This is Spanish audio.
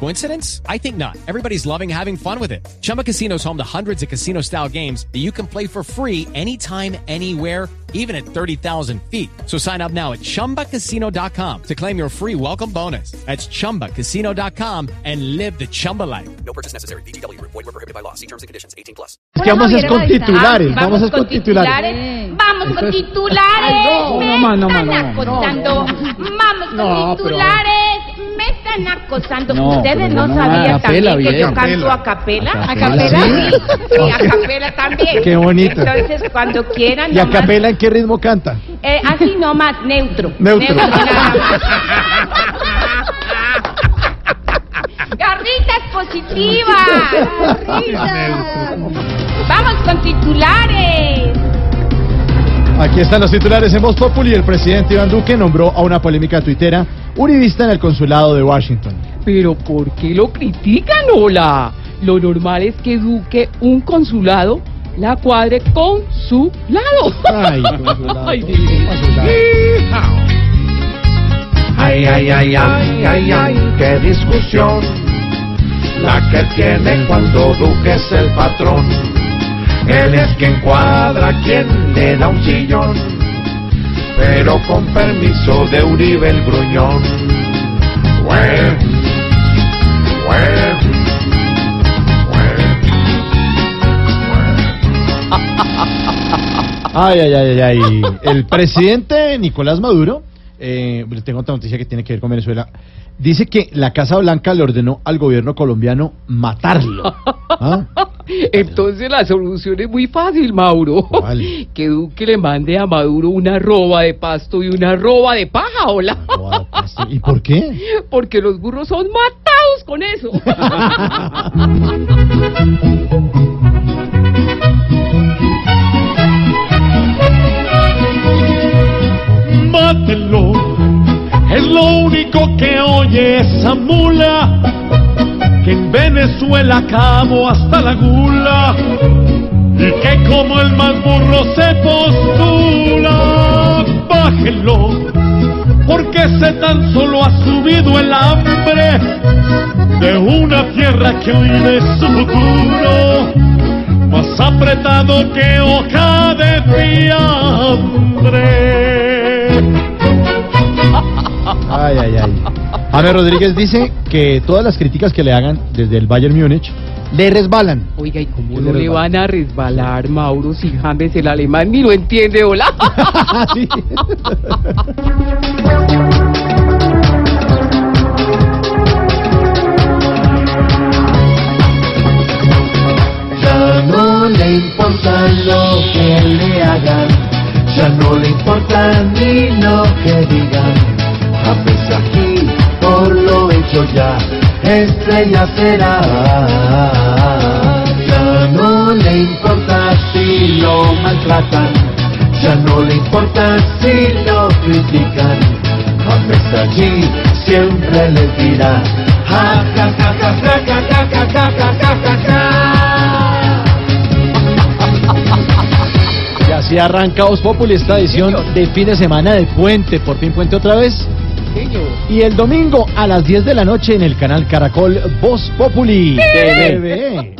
Coincidence? I think not. Everybody's loving having fun with it. Chumba Casino is home to hundreds of casino style games that you can play for free anytime, anywhere, even at 30,000 feet. So sign up now at chumbacasino.com to claim your free welcome bonus. That's chumbacasino.com and live the Chumba life. No purchase necessary. DTW, void, were prohibited by law. See terms and conditions 18 plus. Bueno, vamos, no, con titulares. Ah, vamos, vamos con titulares. Vamos con titulares. No, no, no, no, no, no, acosando. No, Ustedes no no, sabían capela, también que yo canto a capela. A capela, Sí, sí, a capela también. Qué bonito. Entonces, cuando quieran. ¿Y a nomás- capela en qué ritmo canta? Eh, así nomás, neutro. Neutro. nada más. Garritas positivas. Vamos con titulares. Aquí están los titulares en Voz Populi. El presidente Iván Duque nombró a una polémica tuitera uribista en el consulado de Washington. Pero ¿por qué lo critican, hola? Lo normal es que Duque, un consulado, la cuadre con su lado. Ay, consulado. Ay. Ay, ay, ay, ay, ay, ay, qué discusión la que tiene cuando Duque es el patrón. Él es quien cuadra, quien le da un sillón, pero con permiso de Uribe el gruñón. Güey, güey. Ay, ay, ay, ay, ay. El presidente Nicolás Maduro, eh, tengo otra noticia que tiene que ver con Venezuela, dice que la Casa Blanca le ordenó al gobierno colombiano matarlo. ¿Ah? Entonces la solución es muy fácil, Mauro. ¿Cuál? Que Duque le mande a Maduro una roba de pasto y una roba de paja, hola. ¿Y por qué? Porque los burros son matados con eso. Mátenlo, es lo único que oye esa mula, Venezuela acabó hasta la gula, y que como el más se postula, bájenlo, porque ese tan solo ha subido el hambre de una tierra que hoy es su futuro. Más apretado que hoja de fiambre. Ay, ay, ay. James Rodríguez dice que todas las críticas que le hagan desde el Bayern Múnich le resbalan. Oiga, ¿y cómo ¿Qué no le van a resbalar, Mauro, si James el alemán ni lo entiende, hola? Sí. Ya no le importa lo que le hagan, ya no le importa ni lo que digan. James aquí, por lo hecho ya, estrella será. Ya no le importa si lo maltratan, ya no le importa si lo critican. James allí siempre les dirá, ja, ja, ja, ja, ja, ja, ja, ja, ja, ja, ja, ja. Y así arranca Voz Populi esta edición de fin de semana de Puente. Por fin Puente otra vez. Y el domingo a las 10 de la noche en el canal Caracol Voz Populi. TV.